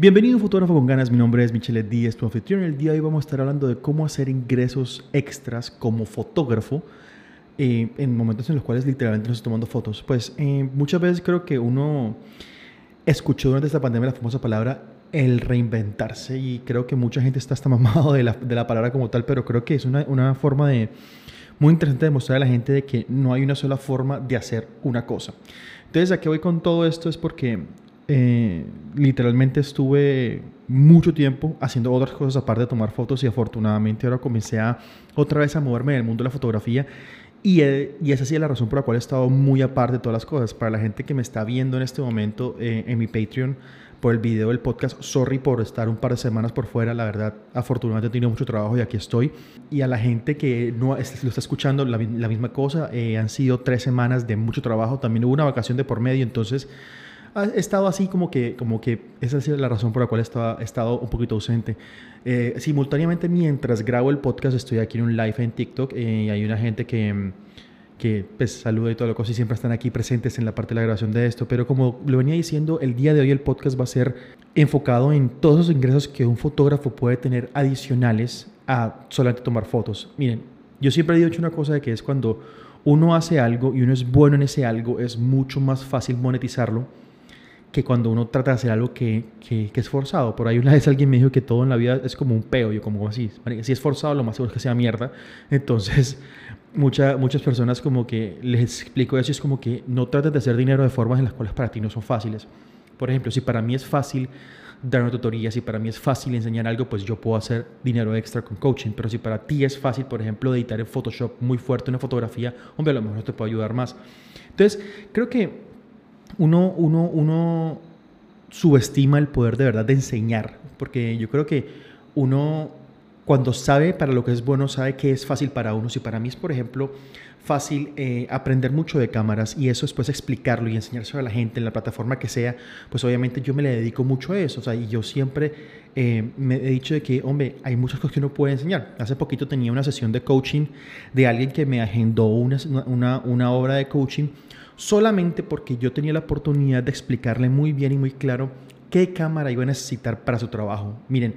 Bienvenido Fotógrafo con Ganas, mi nombre es Michelle Díaz, tu anfitrión. El día de hoy vamos a estar hablando de cómo hacer ingresos extras como fotógrafo eh, en momentos en los cuales literalmente no estoy tomando fotos. Pues eh, muchas veces creo que uno escuchó durante esta pandemia la famosa palabra el reinventarse y creo que mucha gente está hasta mamado de la, de la palabra como tal, pero creo que es una, una forma de muy interesante demostrar a la gente de que no hay una sola forma de hacer una cosa. Entonces, ¿a qué voy con todo esto? Es porque eh, literalmente estuve mucho tiempo haciendo otras cosas aparte de tomar fotos y afortunadamente ahora comencé a otra vez a moverme en el mundo de la fotografía y, y esa sí es la razón por la cual he estado muy aparte de todas las cosas. Para la gente que me está viendo en este momento eh, en mi Patreon por el video del podcast, sorry por estar un par de semanas por fuera, la verdad, afortunadamente he tenido mucho trabajo y aquí estoy. Y a la gente que no lo está escuchando, la, misma cosa, eh, han sido tres semanas de mucho trabajo, también hubo una vacación de por medio, entonces he estado así como que, como que esa es la razón por la cual he estado, he estado un poquito ausente. Eh, simultáneamente, mientras grabo el podcast, estoy aquí en un live en TikTok eh, y hay una gente que, que pues, saluda y todo lo cosa y siempre están aquí presentes en la parte de la grabación de esto. Pero como lo venía diciendo, el día de hoy el podcast va a ser enfocado en todos los ingresos que un fotógrafo puede tener adicionales a solamente tomar fotos. Miren, yo siempre he dicho una cosa de que es cuando uno hace algo y uno es bueno en ese algo, es mucho más fácil monetizarlo que cuando uno trata de hacer algo que, que, es forzado. Por ahí una vez alguien me dijo que todo en la vida es como un peo. Yo como así, si es forzado lo más seguro es que sea mierda. Entonces mucha, muchas personas como que les explico eso es como que no trates de hacer dinero de formas en las cuales para ti no son fáciles. Por ejemplo, si para mí es fácil dar una tutoría, si para mí es fácil enseñar algo, pues yo puedo hacer dinero extra con coaching. Pero si para ti es fácil, por ejemplo, editar en Photoshop muy fuerte una fotografía, hombre, a lo mejor te puedo ayudar más. Entonces, creo que uno, uno, uno subestima el poder de verdad de enseñar, porque yo creo que uno cuando sabe para lo que es bueno, sabe que es fácil para uno. Si para mí es, por ejemplo, fácil eh, aprender mucho de cámaras y eso después explicarlo y enseñárselo a la gente en la plataforma que sea, pues obviamente yo me le dedico mucho a eso. Y yo siempre eh, me he dicho de que, hombre, hay muchas cosas que uno puede enseñar. Hace poquito tenía una sesión de coaching de alguien que me agendó una, una, una obra de coaching solamente porque yo tenía la oportunidad de explicarle muy bien y muy claro qué cámara iba a necesitar para su trabajo. Miren,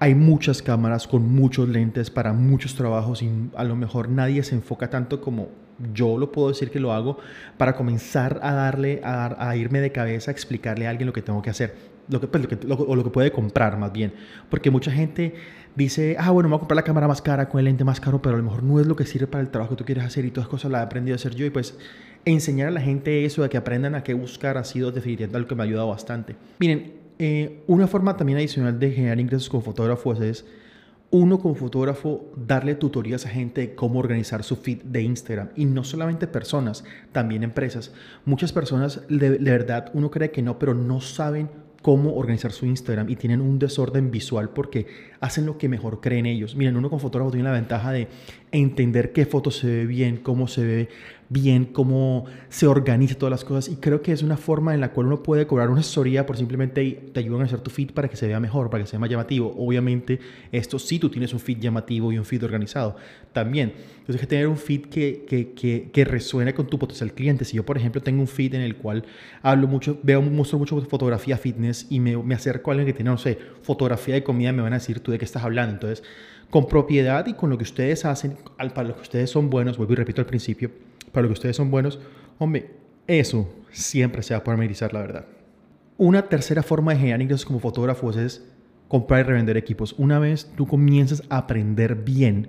hay muchas cámaras con muchos lentes para muchos trabajos y a lo mejor nadie se enfoca tanto como yo lo puedo decir que lo hago para comenzar a darle, a, irme de cabeza, a explicarle a alguien lo que tengo que hacer, lo que, pues, o lo que puede comprar más bien. Porque mucha gente dice, ah, bueno, me voy a comprar la cámara más cara con el lente más caro, pero a lo mejor no es lo que sirve para el trabajo que tú quieres hacer y todas cosas las he aprendido a hacer yo y pues enseñar a la gente eso, de que aprendan a qué buscar, ha sido definitivamente algo que me ha ayudado bastante. Miren, eh, una forma también adicional de generar ingresos como fotógrafo es uno como fotógrafo darle tutorías a gente de cómo organizar su feed de Instagram y no solamente personas, también empresas. Muchas personas de verdad uno cree que no, pero no saben cómo organizar su Instagram y tienen un desorden visual porque hacen lo que mejor creen ellos. Miren, uno como fotógrafo tiene la ventaja de entender qué foto se ve bien, cómo se ve bien, cómo se organiza todas las cosas. Y creo que es una forma en la cual uno puede cobrar una asesoría por simplemente te ayudan a hacer tu feed para que se vea mejor, para que sea más llamativo. Obviamente, esto sí tú tienes un feed llamativo y un feed organizado también. Entonces, hay que tener un feed que, que, que, que resuene con tu potencial cliente. Si yo, por ejemplo, tengo un feed en el cual hablo mucho, veo, muestro mucho fotografía fitness y me, me acerco a alguien que tiene, no sé, fotografía de comida, me van a decir tú de qué estás hablando. Entonces, con propiedad y con lo que ustedes hacen, para lo que ustedes son buenos, vuelvo y repito al principio, para lo que ustedes son buenos, hombre, eso siempre se va a parametrizar, la verdad. Una tercera forma de generar ingresos como fotógrafos es comprar y revender equipos. Una vez tú comienzas a aprender bien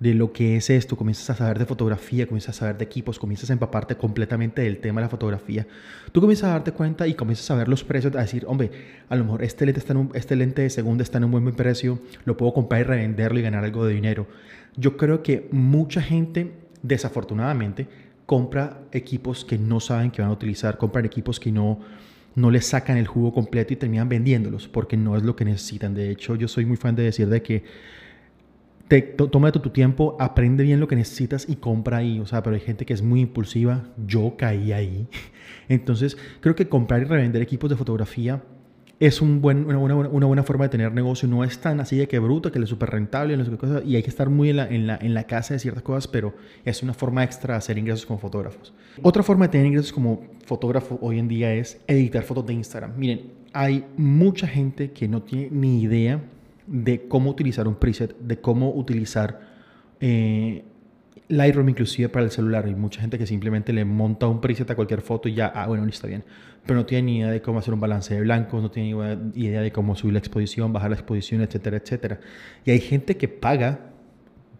de lo que es esto, comienzas a saber de fotografía, comienzas a saber de equipos, comienzas a empaparte completamente del tema de la fotografía, tú comienzas a darte cuenta y comienzas a ver los precios, a decir, hombre, a lo mejor este lente, está en un, este lente de segunda está en un buen precio, lo puedo comprar y revenderlo y ganar algo de dinero. Yo creo que mucha gente, desafortunadamente, compra equipos que no saben que van a utilizar, compran equipos que no, no les sacan el jugo completo y terminan vendiéndolos porque no es lo que necesitan. De hecho, yo soy muy fan de decir de que te, toma tu, tiempo, aprende bien lo que necesitas y compra ahí. O sea, pero hay gente que es muy impulsiva. Yo caí ahí. Entonces, creo que comprar y revender equipos de fotografía es una, buena forma de tener negocio. No es tan así de que bruto, que es súper rentable y hay que estar muy en la, en, la, en la casa de ciertas cosas, pero es una forma extra de hacer ingresos como fotógrafos. Otra forma de tener ingresos como fotógrafo hoy en día es editar fotos de Instagram. Miren, hay mucha gente que no tiene ni idea de cómo utilizar un preset, de cómo utilizar eh, Lightroom inclusive para el celular. Hay mucha gente que simplemente le monta un preset a cualquier foto y ya, ah, bueno, está bien. Pero no tiene ni idea de cómo hacer un balance de blancos, no tiene ni idea de cómo subir la exposición, bajar la exposición, etcétera, etcétera. Y hay gente que paga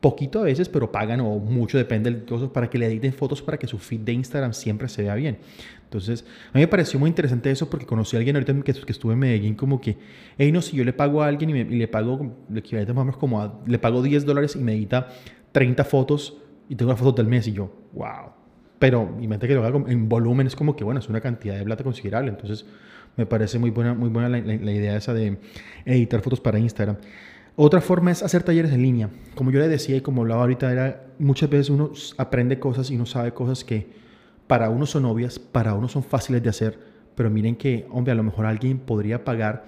poquito a veces, pero pagan o mucho, depende del caso, para que le editen fotos para que su feed de Instagram siempre se vea bien. Entonces, a mí me pareció muy interesante eso porque conocí a alguien ahorita que, que estuve en Medellín como que, hey, no, si yo le pago a alguien y, le pago, le equivalente más o menos como le pago 10 dólares y me edita 30 fotos y tengo las fotos del mes y yo, wow. Pero mente que lo haga en volumen es como que, bueno, es una cantidad de plata considerable. Entonces, me parece muy buena, muy buena la, idea esa de editar fotos para Instagram. Otra forma es hacer talleres en línea. Como yo le decía y como hablaba ahorita, era muchas veces uno aprende cosas y no sabe cosas que para uno son obvias, para uno son fáciles de hacer, pero miren que, hombre, a lo mejor alguien podría pagar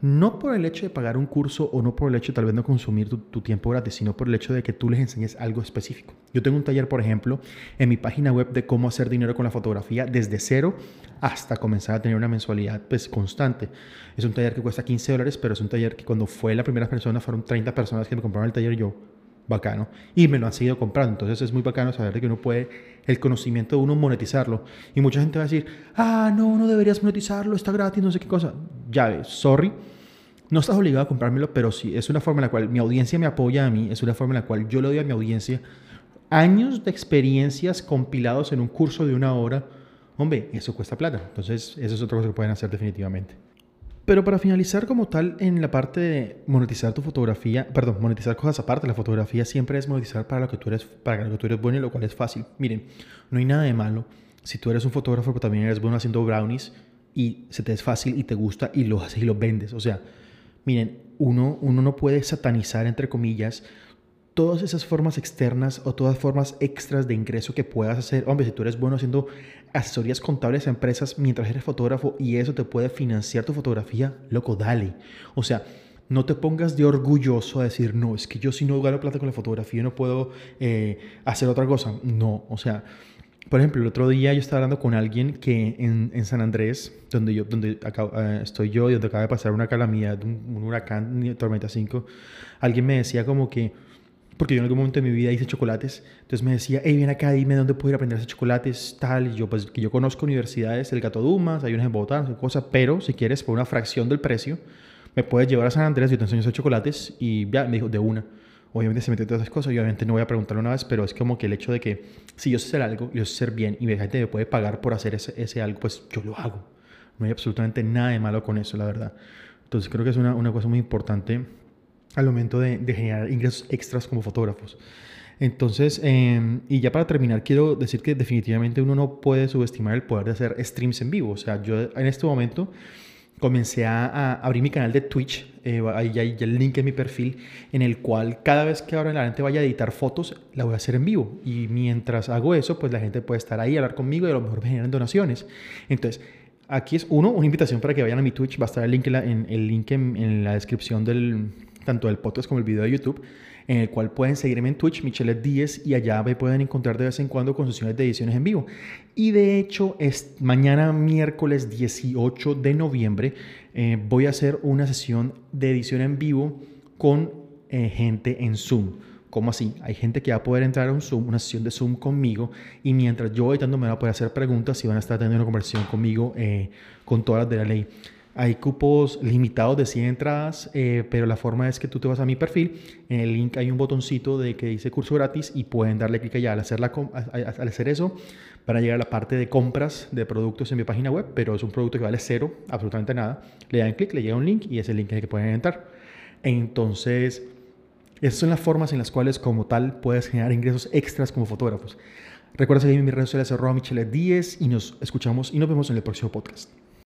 no por el hecho de pagar un curso o no por el hecho de tal vez no consumir tu, tiempo gratis, sino por el hecho de que tú les enseñes algo específico. Yo tengo un taller, por ejemplo, en mi página web de cómo hacer dinero con la fotografía desde cero hasta comenzar a tener una mensualidad pues, constante. Es un taller que cuesta 15 dólares, pero es un taller que cuando fue la primera persona fueron 30 personas que me compraron el taller yo, bacano, y me lo han seguido comprando. Entonces es muy bacano saber que uno puede el conocimiento de uno monetizarlo. Y mucha gente va a decir, ah, no, no deberías monetizarlo, está gratis, no sé qué cosa. Ya ves, sorry. No estás obligado a comprármelo, pero sí, es una forma en la cual mi audiencia me apoya a mí, es una forma en la cual yo le doy a mi audiencia años de experiencias compilados en un curso de una hora. Hombre, eso cuesta plata. Entonces, eso es otra cosa que pueden hacer definitivamente. Pero para finalizar como tal en la parte de monetizar tu fotografía, perdón, monetizar cosas aparte, la fotografía siempre es monetizar para lo que tú eres, para lo que tú eres bueno y lo cual es fácil. Miren, no hay nada de malo si tú eres un fotógrafo pero también eres bueno haciendo brownies y se te es fácil y te gusta y lo haces y lo vendes. O sea, miren, uno, uno no puede satanizar entre comillas todas esas formas externas o todas formas extras de ingreso que puedas hacer. Hombre, si tú eres bueno haciendo asesorías contables a empresas mientras eres fotógrafo y eso te puede financiar tu fotografía, loco, dale. O sea, no te pongas de orgulloso a decir, no, es que yo si no gano plata con la fotografía no puedo eh, hacer otra cosa. No, o sea, por ejemplo, el otro día yo estaba hablando con alguien que en, San Andrés, donde, yo, donde eh, estoy yo y donde acaba de pasar una calamidad, un, un huracán, tormenta 5, alguien me decía como que porque yo en algún momento de mi vida hice chocolates, entonces me decía, hey, ven acá, dime dónde puedo ir a aprender a hacer chocolates, tal, y yo, pues, que yo conozco universidades, el Gato Dumas, hay unas en Bogotá, cosas, pero si quieres, por una fracción del precio, me puedes llevar a San Andrés, yo te enseño a hacer chocolates, y ya, me dijo, de una. Obviamente se metió todas esas cosas, obviamente no voy a preguntarle una vez, pero es como que el hecho de que si yo sé hacer algo, yo sé hacer bien, y la gente me puede pagar por hacer ese, ese algo, pues yo lo hago. No hay absolutamente nada de malo con eso, la verdad. Entonces creo que es una, una cosa muy importante al momento de, generar ingresos extras como fotógrafos. Entonces, em, y ya para terminar, quiero decir que definitivamente uno no puede subestimar el poder de hacer streams en vivo. O sea, yo en este momento comencé a, abrir mi canal de Twitch, eh, ahí hay el link en mi perfil, en el cual cada vez que ahora la gente vaya a editar fotos, la voy a hacer en vivo. Y mientras hago eso, pues la gente puede estar ahí, hablar conmigo y a lo mejor me generan donaciones. Entonces, aquí es uno, una invitación para que vayan a mi Twitch, va a estar el link en el link en la descripción del, tanto el podcast como el video de YouTube, en el cual pueden seguirme en Twitch, Michelet 10, y allá me pueden encontrar de vez en cuando con sesiones de ediciones en vivo. Y de hecho, es mañana miércoles 18 de noviembre eh, voy a hacer una sesión de edición en vivo con eh, gente en Zoom. ¿Cómo así? Hay gente que va a poder entrar a un Zoom, una sesión de Zoom conmigo, y mientras yo editando me va a poder hacer preguntas y van a estar teniendo una conversación conmigo eh, con todas las de la ley. Hay cupos limitados de 100 entradas, eh, pero la forma es que tú te vas a mi perfil, en el link hay un botoncito de que dice curso gratis y pueden darle clic allá al hacer, al hacer eso para llegar a la parte de compras de productos en mi página web, pero es un producto que vale cero, absolutamente nada. Le dan clic, le llega un link y es el link en el que pueden entrar. Entonces, esas son las formas en las cuales como tal puedes generar ingresos extras como fotógrafos. Recuerda seguirme en mis redes sociales arroba michelet10 y nos escuchamos y nos vemos en el próximo podcast.